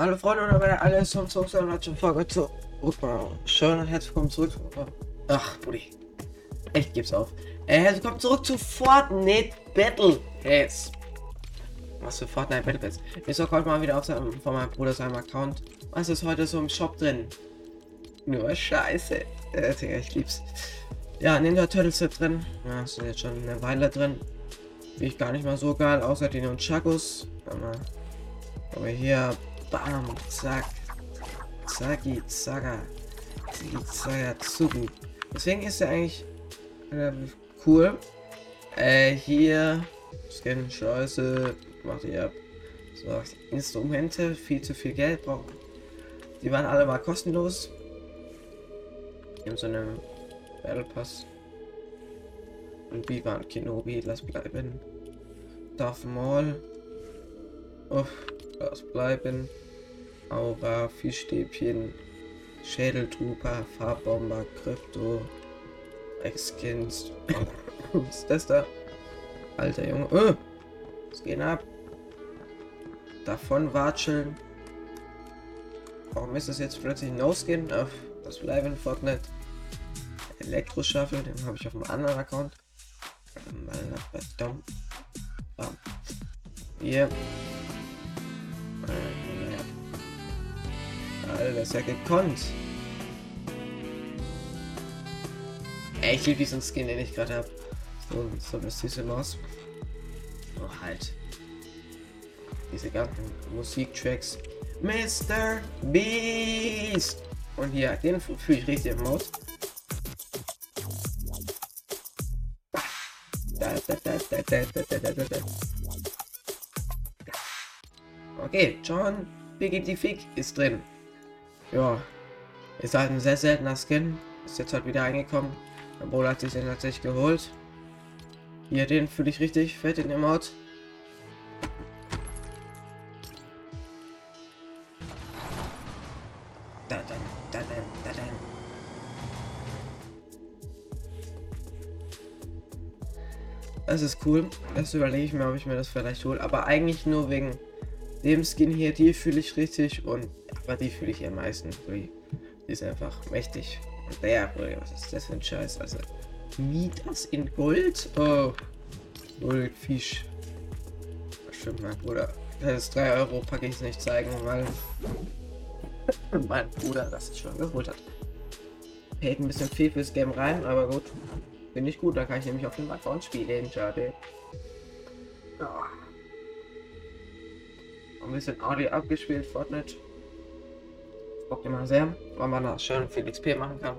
Hallo Freunde und meine alle zum zum Folge zu Schön und herzlich willkommen zurück. Ach, Buddy. Echt gibt's auf. Äh, herzlich willkommen zurück zu Fortnite Battle Pass. Was für Fortnite Battle Pass? Ich sag heute mal wieder auf seinem, von meinem Bruder seinem Account. Was ist heute so im Shop drin? Nur Scheiße. Äh, ich lieb's. Ja, Ninja Turtles sind drin. Ja, sind jetzt schon eine Weile drin. Finde ich gar nicht mal so geil, außer den Chakos. Aber hier Bam, zack. Zacki, zacka. Zacka, zugi. Deswegen ist er eigentlich cool. Äh, hier. Scan, Scheiße. Macht ihr ab. So, Instrumente, viel zu viel Geld brauchen. Die waren alle mal kostenlos. In so einem Battle Pass. Und wie waren Kenobi, lass bleiben. Darth Maul. Uff, lass bleiben. Aura, Fischstäbchen, Schädeltrooper, Farbbomber, Krypto, Exkins. Was ist das da? Alter Junge. Oh, was geht ab? Davon watscheln. Warum ist das jetzt plötzlich No-Skin? Auf das bleiben Fortnite. Elektro-Shuffle, den habe ich auf einem anderen Account. Hier. Alter, das ja gekonnt. Ey, ich liebe diesen Skin, den ich gerade habe. So, so eine süße Maus. Oh, halt. Diese ganzen Musiktracks. Mr. Beast! Und hier, den fühle ich richtig im Maus. Okay, John Biggity Fig ist drin. Ja, ist halt ein sehr seltener Skin. Ist jetzt halt wieder reingekommen. Mein Bruder hat sich den tatsächlich geholt. Hier, den fühle ich richtig fett in dem Mod. Da, da, da, da, da, da. Das ist cool. Das überlege ich mir, ob ich mir das vielleicht hole. Aber eigentlich nur wegen dem Skin hier. Die fühle ich richtig und aber die fühle ich am meisten. Die ist einfach mächtig. Und der, was ist das für ein Scheiß? Also, Mieters in Gold? Oh. Goldfisch. Stimmt, mein Bruder. Das ist 3 Euro, packe ich es nicht zeigen, weil mein Bruder das schon geholt hat. Hält ein bisschen viel fürs Game rein, aber gut. Finde ich gut, da kann ich nämlich auf dem Account spielen. Schade. Ja. Ein bisschen Audio abgespielt, Fortnite bockt immer sehr, weil man da schön viel XP machen kann.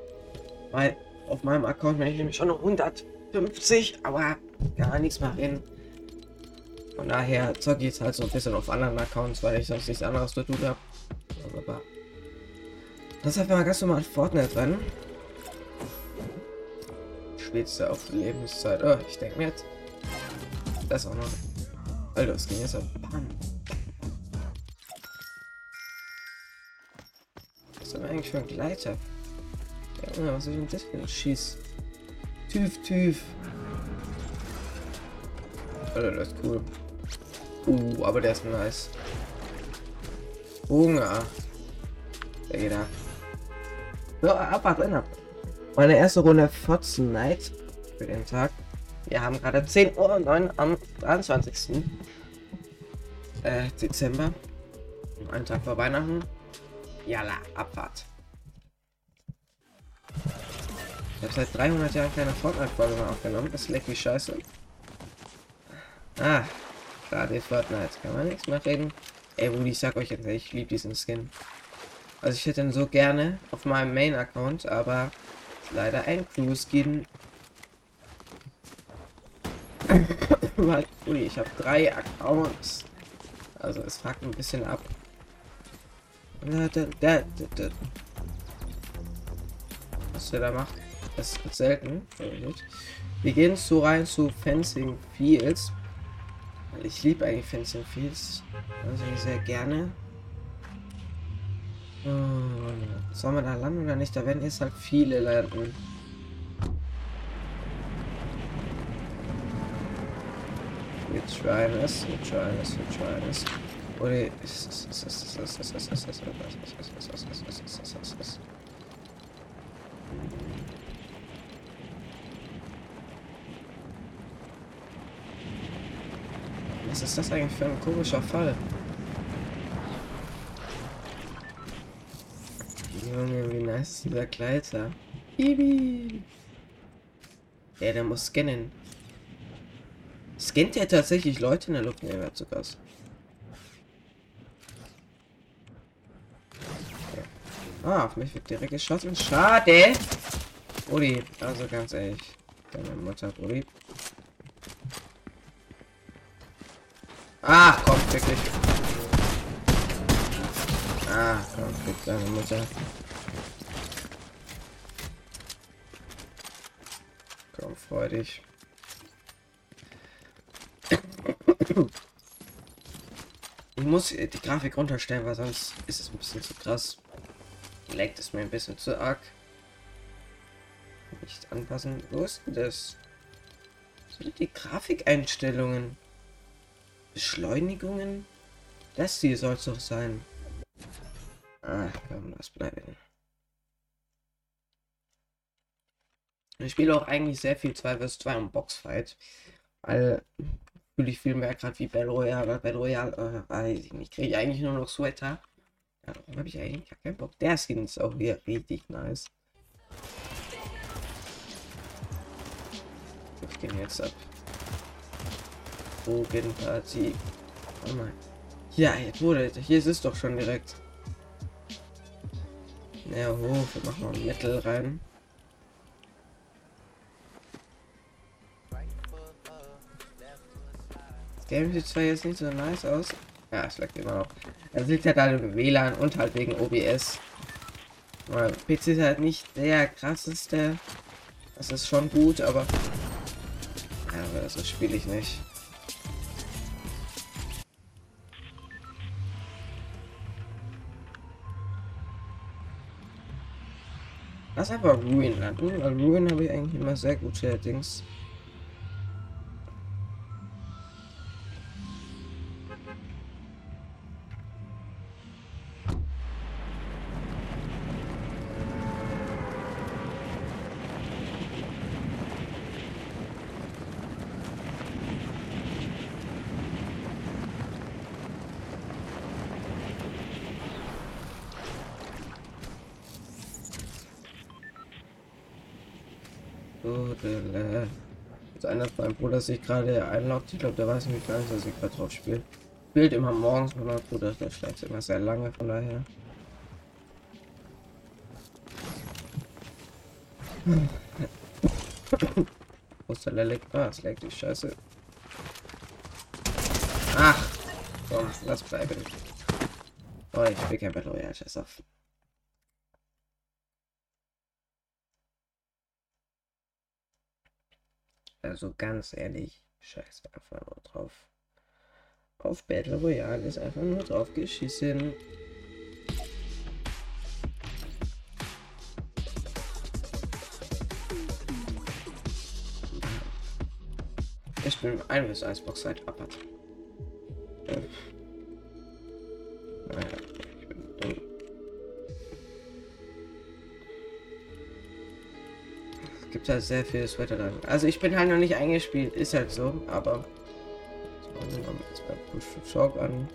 Weil auf meinem Account bin ich nämlich schon noch 150, aber gar nichts mehr hin. Von daher zocke ich jetzt halt so ein bisschen auf anderen Accounts, weil ich sonst nichts anderes zu tun habe. Das einfach mal ganz normal Fortnite rennen. Du auf Lebenszeit? Oh, ich denke mir jetzt. Das auch noch. Alter, das ging jetzt ab. Bam. Denn eigentlich für ein Gleiter? Ja, was ist denn das für ein Schieß? Tüf, tüf. Alter, das ist cool. Uh, aber der ist nice. Hunger. Der geht ab. So, ab. Meine erste Runde Night für den Tag. Wir haben gerade 10 Uhr 9 am 23. Äh, Dezember. Ein Tag vor Weihnachten. Jalla, Abfahrt. Ich habe seit 300 Jahren keine Fortnite-Folge mehr aufgenommen. Das leckt wie scheiße. Ah, gerade Fortnite. Kann man nichts mehr reden. Ey, Rudi, ich sag euch jetzt, ich liebe diesen Skin. Also ich hätte ihn so gerne auf meinem Main-Account, aber leider ein Crew-Skin. Rudi, ich habe drei Accounts. Also es fragt ein bisschen ab. Der, der, der, Was der da macht, das ist selten. Wir gehen so rein zu Fencing Fields. Ich liebe eigentlich Fencing Fields. Also sehr gerne. Oh, soll man da landen oder nicht? Da werden jetzt halt viele landen. Wir try es, wir try es, wir try es. Oder. Was ist das eigentlich für ein komischer Fall? Junge, wie nice ist dieser Gleiter. Bibi. Ja, der muss scannen. Scannt er tatsächlich Leute in der Luft? Ne, er zu Gast. Ah, auf mich wird direkt geschossen. Schade. Uli, also ganz ehrlich. Deine Mutter, Brudi. Ah, komm, wirklich. Ah, komm, fick deine Mutter. Komm, freu dich. Ich muss die Grafik runterstellen, weil sonst ist es ein bisschen zu krass. Leckt es mir ein bisschen zu arg. Nicht anpassen. Wo ist denn das? Sind die Grafikeinstellungen? Beschleunigungen? Das hier soll es doch sein. Ach komm, lass bleiben. Ich spiele auch eigentlich sehr viel 2 vs 2 und Boxfight. Weil fühle ich viel mehr gerade wie Battle Royale. Battle Royale, äh, weiß ich nicht. Kriege ich eigentlich nur noch Sweater. Ja, habe ich eigentlich gar keinen Bock. Der Skin ist auch hier richtig nice. Ich gehe jetzt ab. Bogenparty. Oh mein. Ja, wurde. Hier ist es doch schon direkt. Ja, hoch. Wir machen noch Metal rein. Game sieht zwar jetzt nicht so nice aus. Ja, es leckt immer noch. Es liegt alle im WLAN und halt wegen OBS. Weil PC ist halt nicht der krasseste. Das ist schon gut, aber. Ja, aber das spiele ich nicht. Lass einfach Ruin weil Ruin habe ich eigentlich immer sehr gute Dings. Jetzt einer von meinem Bruder sich gerade einloggt. Ich glaube, der weiß nämlich gar nicht, dass ich gerade drauf spiele. Spielt immer morgens mit meinem Bruder, der schlägt immer sehr lange, von daher. Wo ist der Lelek? Ah, es leckt die Scheiße. Ach! Komm, lass bleiben. Oh, ich will kein Battle Royale, scheiß auf. Also ganz ehrlich, scheiß einfach nur drauf. Auf Battle Royale ist einfach nur drauf geschissen. Ich bin ein bis Eisbox seit Abad. Halt sehr viel Sweater dann. Also ich bin halt noch nicht eingespielt, ist halt so, aber so, wir jetzt bei Push Talk an.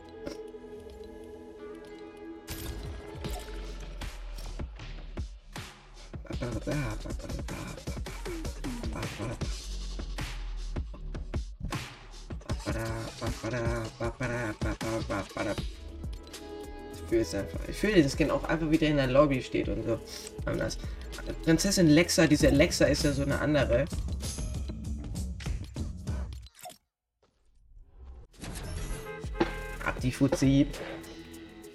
Ich fühle es einfach. Ich fühle den Skin auch einfach wieder in der Lobby steht und so. Anders. Prinzessin Lexa, diese Lexa ist ja so eine andere. Ab die Fuzzi.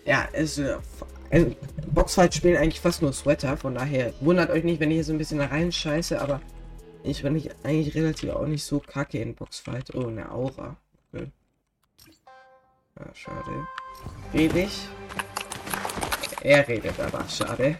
Ja, ist. Äh, Boxfight spielen eigentlich fast nur Sweater, von daher wundert euch nicht, wenn ich hier so ein bisschen rein scheiße, aber ich bin nicht, eigentlich relativ auch nicht so kacke in Boxfight. Oh, eine Aura. Okay. Ja, schade. Rede ich? Er redet aber, schade.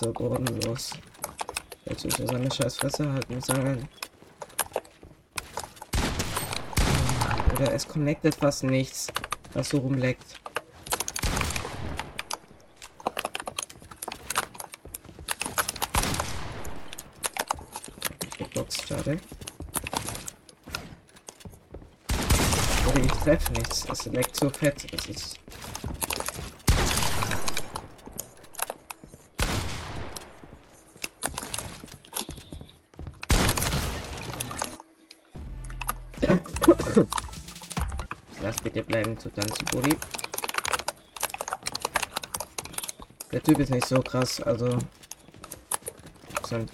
So bodenlos. Jetzt muss er seine scheiß Fresse halten sein. Oder es connectet fast nichts, was so rumleckt. Box, schade. Oder ich treffe nichts. Es leckt so fett. Es ist. Lass bitte bleiben zu tanzen, Buddy. Der Typ ist nicht so krass, also sind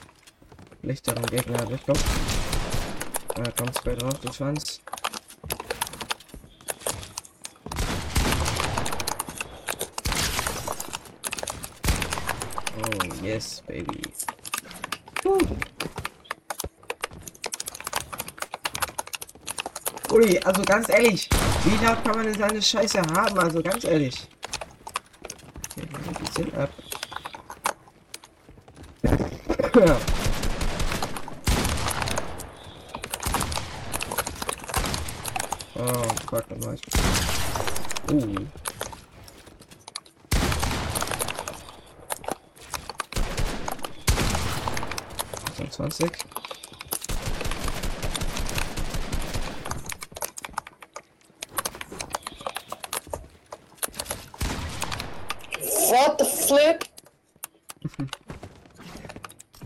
lichteren Gegner erwischt. Komm. Da kommt bei drauf, du Schwanz. Oh yes, baby. Uh. Ui, also ganz ehrlich, wie laut kann man denn seine Scheiße haben? Also ganz ehrlich. Okay, wir sind ab. Ja. Oh, fuck, nochmal. Uh. Zwanzig.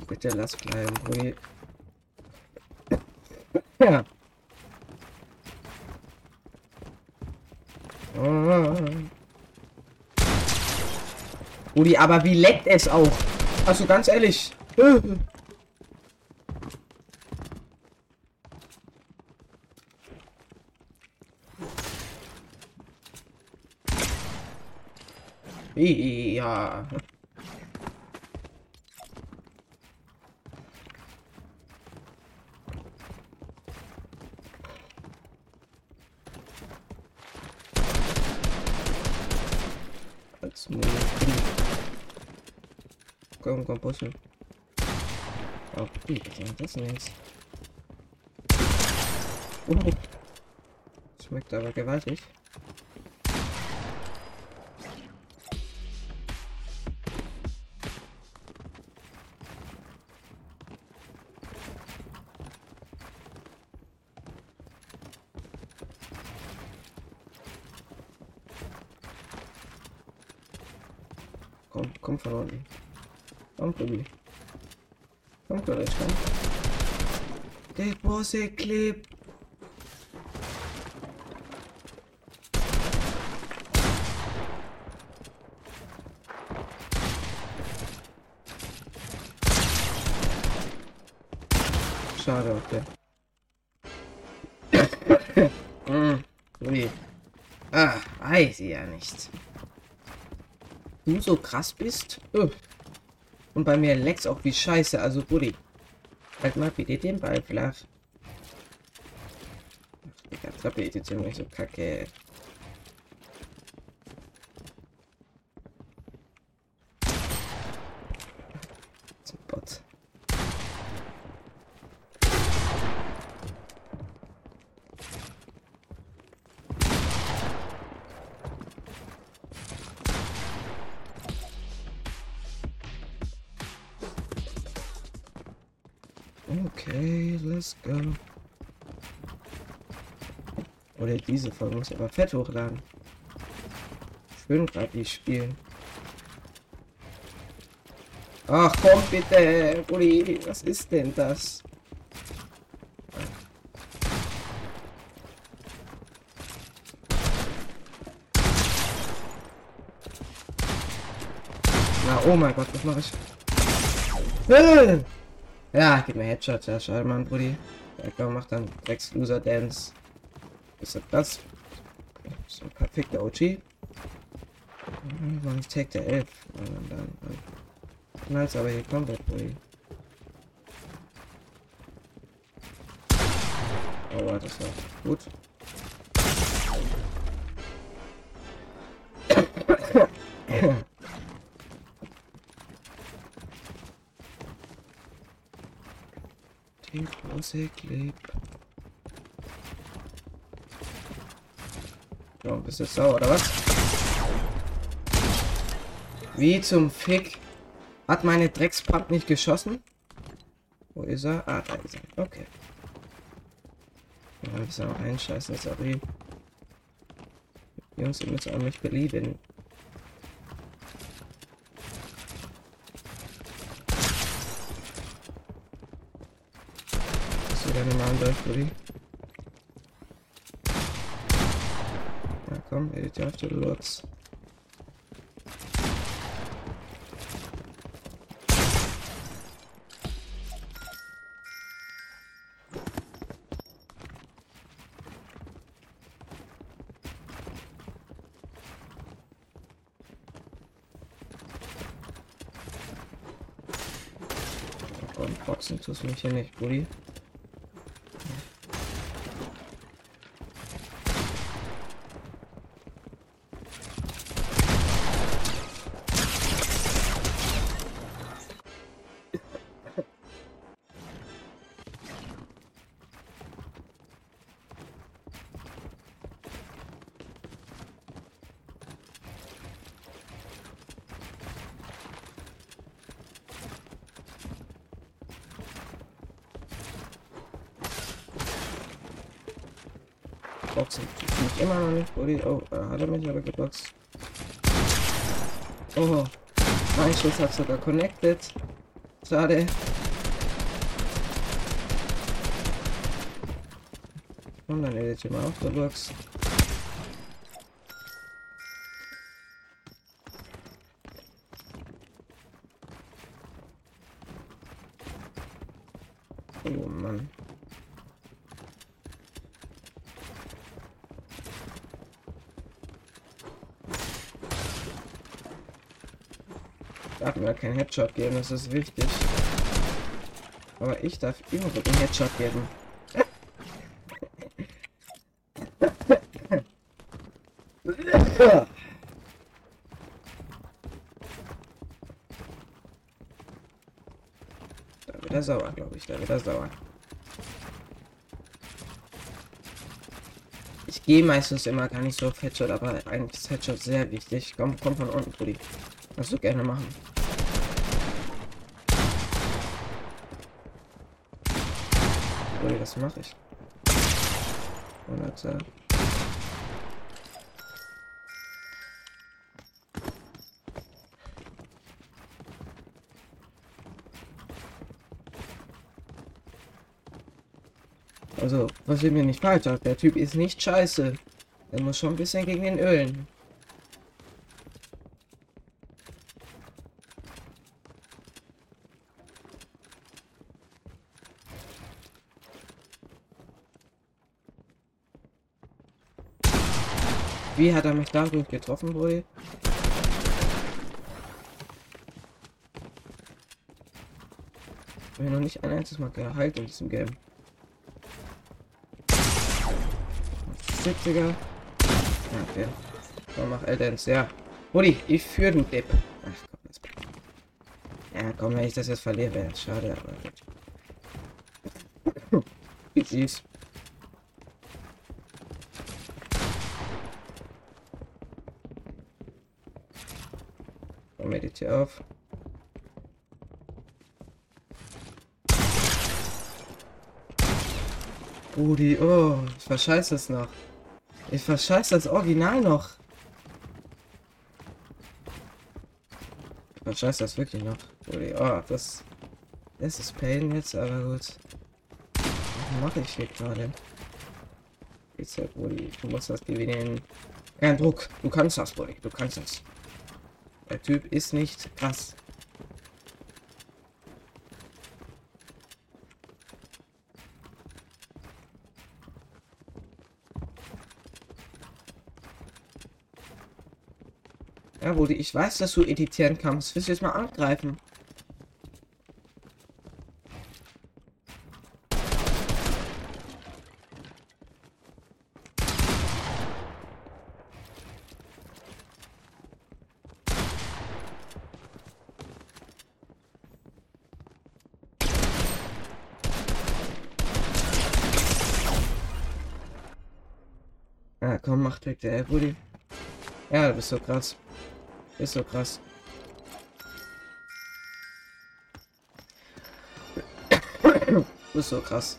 Bitte lass bleiben, Rui. Ja. Rudi, aber wie leckt es auch? Also ganz ehrlich. Ja. Als Moni. Pushen. Oh, wie geht das denn jetzt? Oh. Schmeckt aber gewaltig. Komm, komm von unten. Komm, Tobi. Komm, Courage, komm. Deposit Clip. Schade, okay. Tobi. Ah, weiß ich ja nicht du so krass bist. Öh. Und bei mir leckt's auch wie scheiße. Also, Buddy. Halt mal bitte den Ball flach. Die ganze Petition nicht so kacke. Okay, let's go. Oder diese Folge muss ich aber fett hochladen. Schön gerade die spielen. Ach komm bitte, Uli, was ist denn das? Na, oh mein Gott, was mache ich? Äh! Ja, gib mir Headshot. Ja, schade, Mann, Brudi. Ja, komm, mach dann Rex Loser Dance. Ist das das? So perfekter OG. Ist Tag der 11? Und dann, knallt's aber hier komplett, Brudi. Oh, das war gut. Große Clip. So, bist du sauer, oder was? Wie zum Fick? Hat meine Dreckspump nicht geschossen? Wo ist er? Ah, da ist er. Okay. Ja, ist ja noch ein Scheiß, sorry. Jungs, ihr müsst an mich belieben. Durch, Buddy? Ja, komm, edit auf du Lutz. Boxen tust du mich hier nicht, Buddy. Boxen mich immer noch nicht, Buddy. Oh, äh, hat er mich aber geboxt. Oh, mein Schuss hat sogar connected. Schade. Und dann edit ich mal auf der Box. Oh Mann. darf mir keinen Headshot geben, das ist wichtig. Aber ich darf immer den Headshot geben. Da wird er sauer, glaube ich. Da wird er sauer. Ich gehe meistens immer gar nicht so auf Headshot, aber eigentlich ist Headshot sehr wichtig. Komm, komm von unten, Brudi. Kannst du gerne machen. Brudi, was mache ich? 100. Also, was ihr mir nicht falsch sagt, der Typ ist nicht scheiße. Er muss schon ein bisschen gegen den Ölen. Wie hat er mich dadurch getroffen, wohl? Ich habe noch nicht ein einziges Mal geheilt in diesem Game. 70er. Ja, okay. Komm, mach Eldens, ja. Rudi, ich führe den Dip. Ach komm, das Ja, komm, wenn ich das jetzt verliere, wäre schade, aber gut. Wie süß. Komm, meditiere auf. Rudi, oh, ich verscheiß das noch. Ich verscheiß das Original noch. Ich verscheiß das wirklich noch. Rudi, oh, das... Das ist Pain jetzt, aber gut. Was mache ich hier gerade? Jetzt halt, Rudi, du musst das gewinnen. Kein Druck. Du kannst das, Rudi, du kannst das. Der Typ ist nicht krass. Ja, Rudi, ich weiß, dass du editieren kannst. Willst du jetzt mal angreifen? Komm, mach weg, der Rudi. Ja, du bist so krass. Ist so krass. Du bist so krass.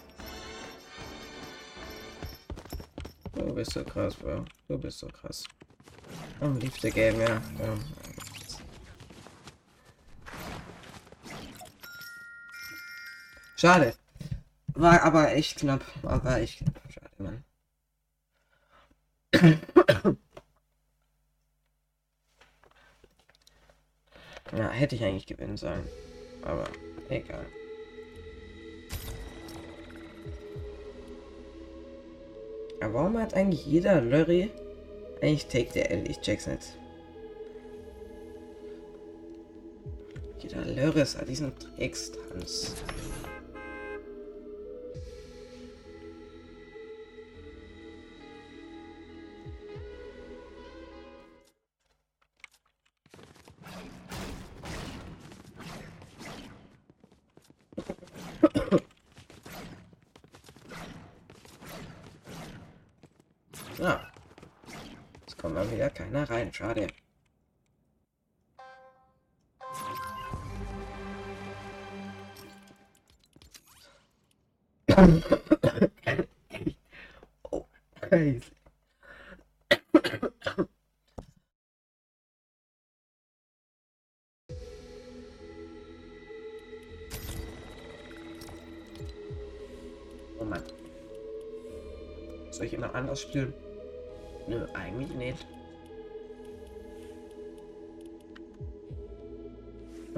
Du bist so krass, Bro. Du bist so krass. Am liebste Game, ja. ja. Schade. War aber echt knapp. War, war echt knapp. Schade, Mann. Ja, hätte ich eigentlich gewinnen sollen. Aber egal. Aber warum hat eigentlich jeder Lurry eigentlich Take der L? Ich check's nicht. Jeder Lurry hat diesen Dreckstanz. Ja. Schade. oh, crazy. Soll ich jemand anders spielen? Nö, eigentlich nicht.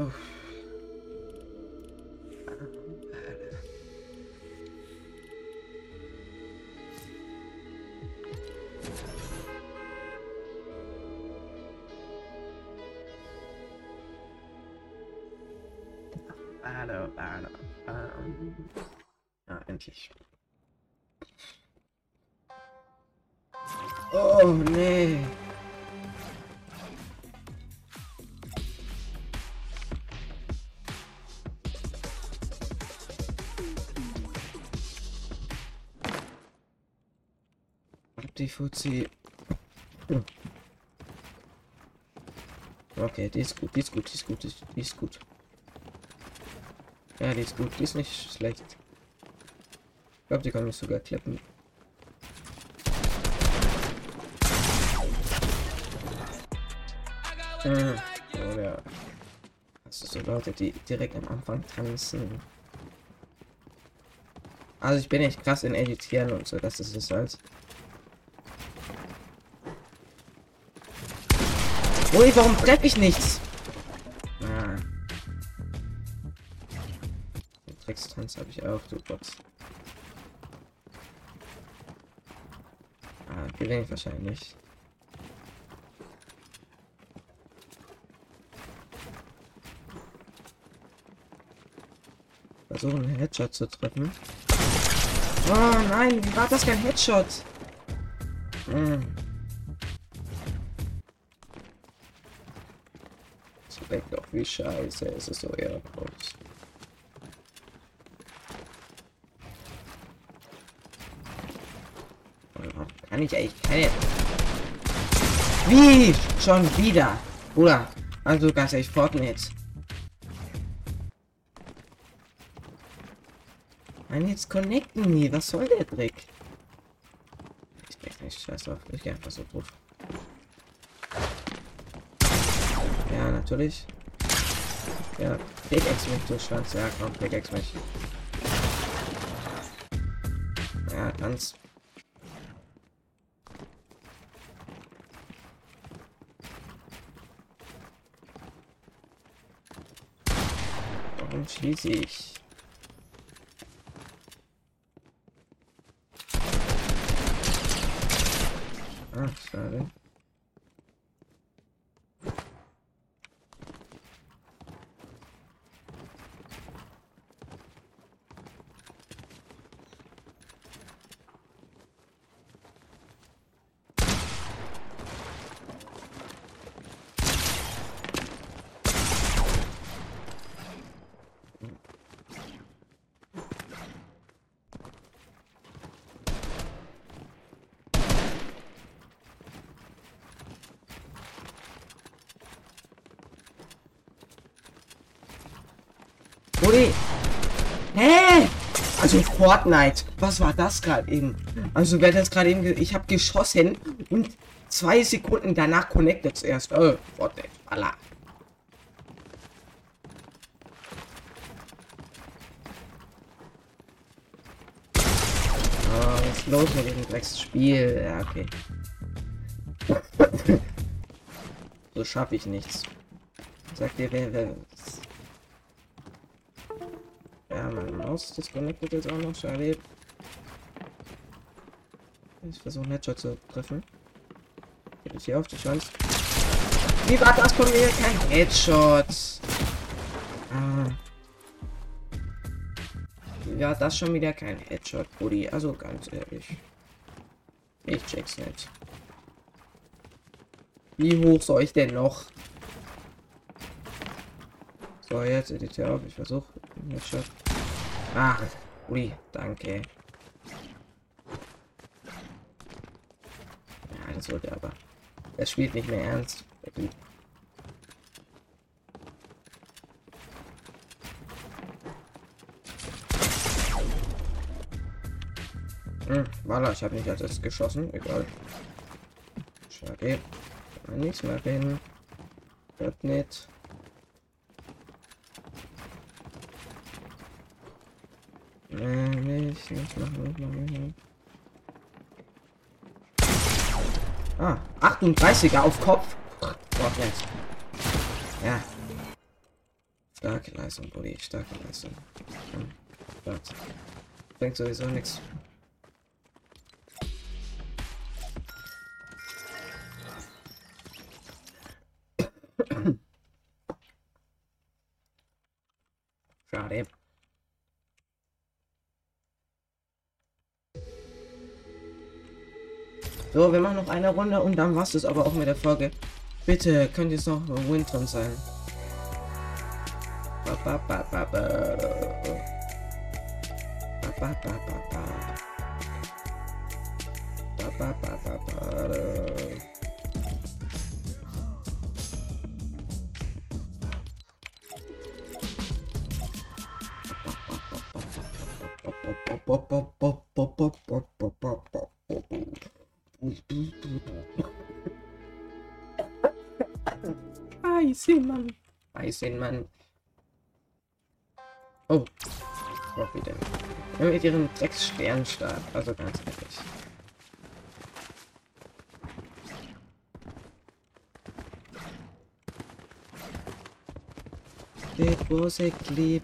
Uff. Fuzzi. Hm. Okay, die ist gut, die ist gut, die ist gut, die ist gut. Ja, die ist gut, die ist nicht schlecht. Ich glaube, die kann mich sogar klippen. Hm. Oder du so Leute, die direkt am Anfang tanzen? Also ich bin echt krass in Editieren und so, das ist es halt. Ui, warum treffe ich nichts? Ah. Den Trickstanz habe ich auch, du Gott. Ah, gewinne ich wahrscheinlich. Versuchen, einen Headshot zu treffen. Oh nein, wie war das kein Headshot? Hm. Denkt doch, wie scheiße ist es so eher groß. Kann ich eigentlich keine. Wie? Schon wieder? Bruder, also ganz ehrlich, Fortnite. Mann, jetzt connecten nie. Was soll der Dreck? Ich bin nicht scheiß drauf. Ich gehe einfach so drauf. Ja, natürlich. Ja, Pickaxe mich, du Schwanz. Ja, komm, Pickaxe mich. Ja, ganz. Warum schließe ich? Ah, schade. Buddy. Hä? Also Fortnite. Was war das gerade eben? Also wer das gerade eben... Ich habe geschossen und zwei Sekunden danach connected es erst. Oh, Fortnite. Alla. Oh, was ist los mit diesem Drecksspiel? Ja, okay. so schaffe ich nichts. Sagt ihr, wer, wer... meine Maus disconnected jetzt auch noch. Schade. Ich versuche Headshot zu treffen. Geht es hier auf die Chance. Wie war das von mir? Kein Headshot. Ah. Ja, das schon wieder kein Headshot, Buddy. Also ganz ehrlich. Ich check's nicht. Wie hoch soll ich denn noch? So, jetzt edit auf. Ich versuche. Headshot. Ach, ui, danke. Ja, das sollte aber. Er spielt nicht mehr ernst. Hm, voilà, ich habe nicht als erstes geschossen. Egal. Schade. Kann man nichts mehr reden. Hört nicht. Nee, nicht, machen, nicht machen, nicht machen. Ah, 38er auf Kopf. Gott, jetzt. Ja. Starke Leistung, Buddy. Starke Leistung. Gott. Bringt sowieso nichts. So, wir machen noch eine Runde und dann war's es aber auch mit der Folge. Bitte, könnt jetzt noch Win drin sein. Eisenmann. Eisenmann. Oh. Rocky denn. Mit ihrem Dreckssternstab. Also ganz ehrlich. Was a clip.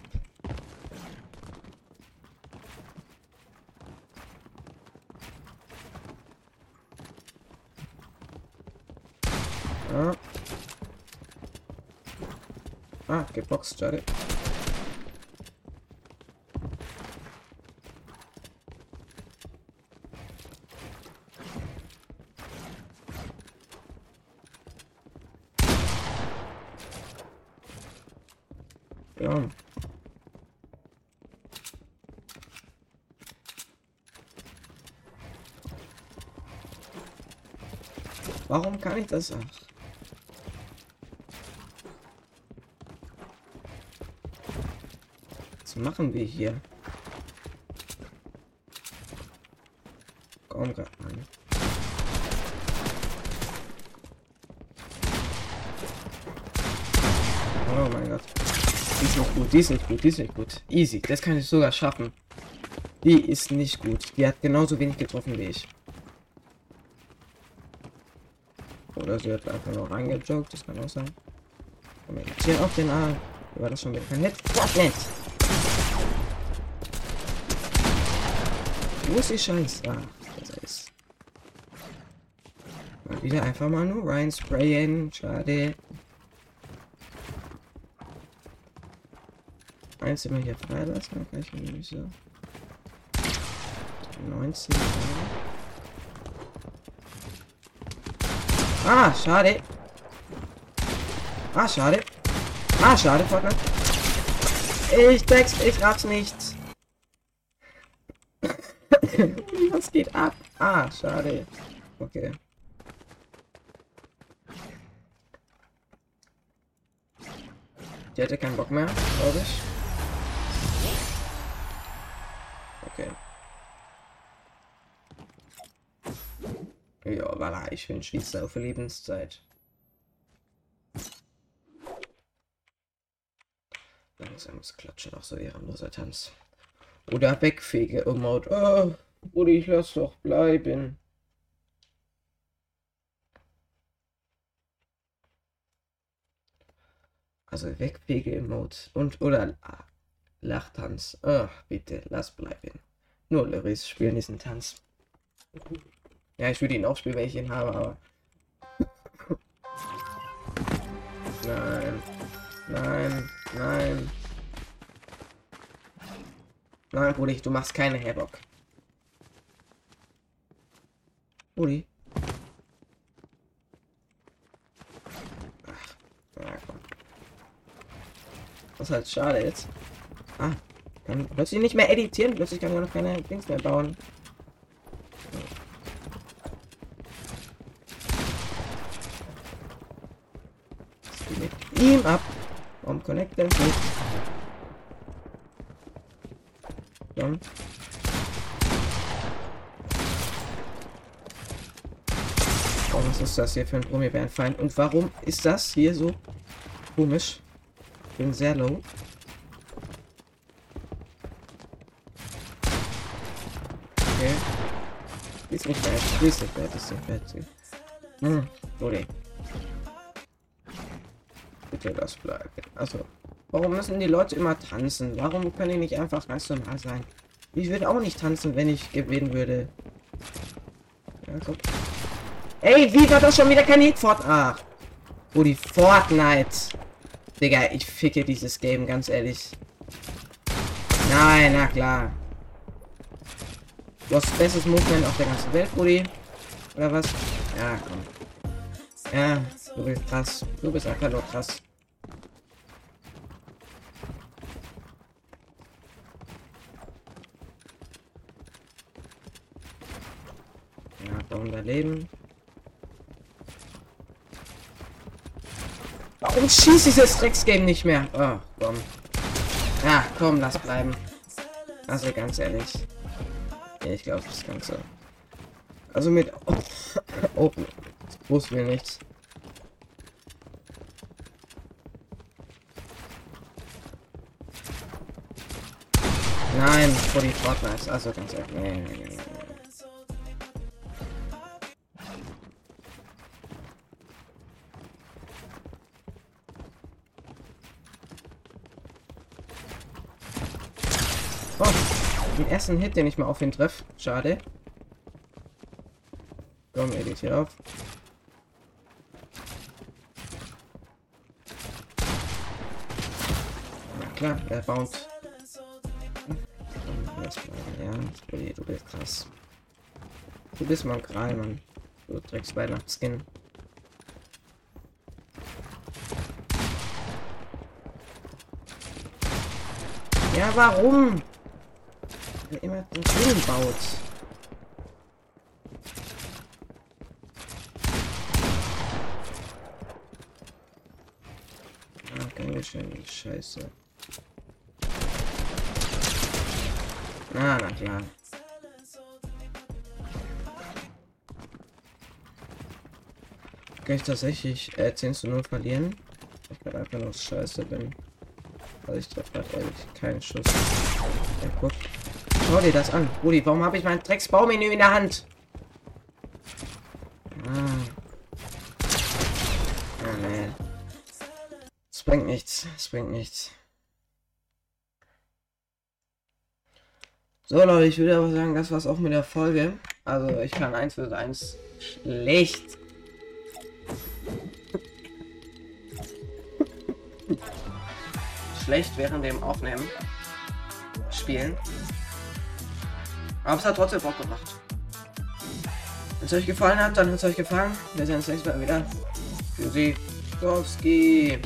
Ah. Ah, geboxt, schade. Warum kann ich das? Ach. Machen wir hier? Komm grad mal. Oh mein Gott. Die ist nicht gut, die ist nicht gut, die ist nicht gut. Easy, das kann ich sogar schaffen. Die ist nicht gut. Die hat genauso wenig getroffen wie ich. Oder sie hat einfach nur reingejoggt, das kann auch sein. Komm, hier auf den Arm. War das schon wieder kein Hit? Fortnite! Wo ist die Scheiße? Ah, das ist. Mal wieder einfach mal nur rein sprayen. Schade. Eins immer hier freilassen, dann kann ich mir nicht so. 19. Ah, schade. Ah, schade. Ah, schade, Fortnite. Ich deck's, ich raff's nicht. Was geht ab? Ah, schade. Okay. Die hätte keinen Bock mehr, glaube ich. Okay. Ja, voilà, ich bin Schweizer auf Lebenszeit. Langsames Klatschen, auch so ehrenloser Tanz. Oder wegfege Emote. Oh, oder ich lass doch bleiben. Also wegfege Emote. Und oder Lachtanz. Ach, bitte, lass bleiben. Nur Loris spielen diesen Tanz. Ja, ich würde ihn auch spielen, wenn ich ihn habe, aber. Nein. Nein. Nein. Nein, Brudi, du machst keine Havoc. Brudi. Ach. Das ist halt schade jetzt. Ah, kann plötzlich nicht mehr editieren. Plötzlich kann auch noch keine Dings mehr bauen. mit ihm ab. Warum connect denn nicht? Dann. Oh, was ist das hier für ein Brombeerenfeind? Und warum ist das hier so komisch? Ich bin sehr low. Okay. Ist nicht bad. Ist nicht bad. Ist nicht bad. Hm, okay. Bitte das bleiben. Also, warum müssen die Leute immer tanzen? Warum können die nicht einfach ganz normal sein? Ich würde auch nicht tanzen, wenn ich gewinnen würde. Ja, so. Ey, wie war das schon wieder kein Hit Fort? Ach. Oh, die Fortnite. Digga, ich ficke dieses Game, ganz ehrlich. Nein, na klar. Du hast das bestes Movement auf der ganzen Welt, Brudi. Oder was? Ja, komm. Ja, Du bist krass. Du bist einfach nur krass. Ja, da unser Leben. Warum schießt dieses Drecksgame nicht mehr? Oh, komm. Ja, komm, lass bleiben. Also ganz ehrlich. Ja, ich glaube das Ganze. Also mit Open. Das wussten wir nichts. Nein, vor die Fortnite. Also ganz ehrlich. Nee, nee, nee, ersten Hit, den ich mal auf ihn treffe. Schade. Komm, edit hier auf. Na klar, er bounce ja, du bist krass. Du bist mal gerade, Mann. Du trägst Weihnachtsskin. Ja, warum? Wer immer den Film baut. Ah, schöne Scheiße. Ah, na klar. Kann ich tatsächlich äh, 10 zu 0 verlieren? Ich gerade einfach nur scheiße bin. Also ich treffe gerade eigentlich keinen Schuss. Ja, guck. Schau dir das an. Rudi, warum habe ich mein Drecksbaumenü in der Hand? Ah. Ah, nee. Es bringt nichts. Es bringt nichts. So Leute, ich würde aber sagen, das war's auch mit der Folge. Also ich kann 1 für 1 schlecht. schlecht während dem Aufnehmen spielen. Aber es hat trotzdem Bock gemacht. Wenn es euch gefallen hat, dann hat es euch gefallen. Wir sehen uns nächstes Mal wieder. Tschüssi. Kowski.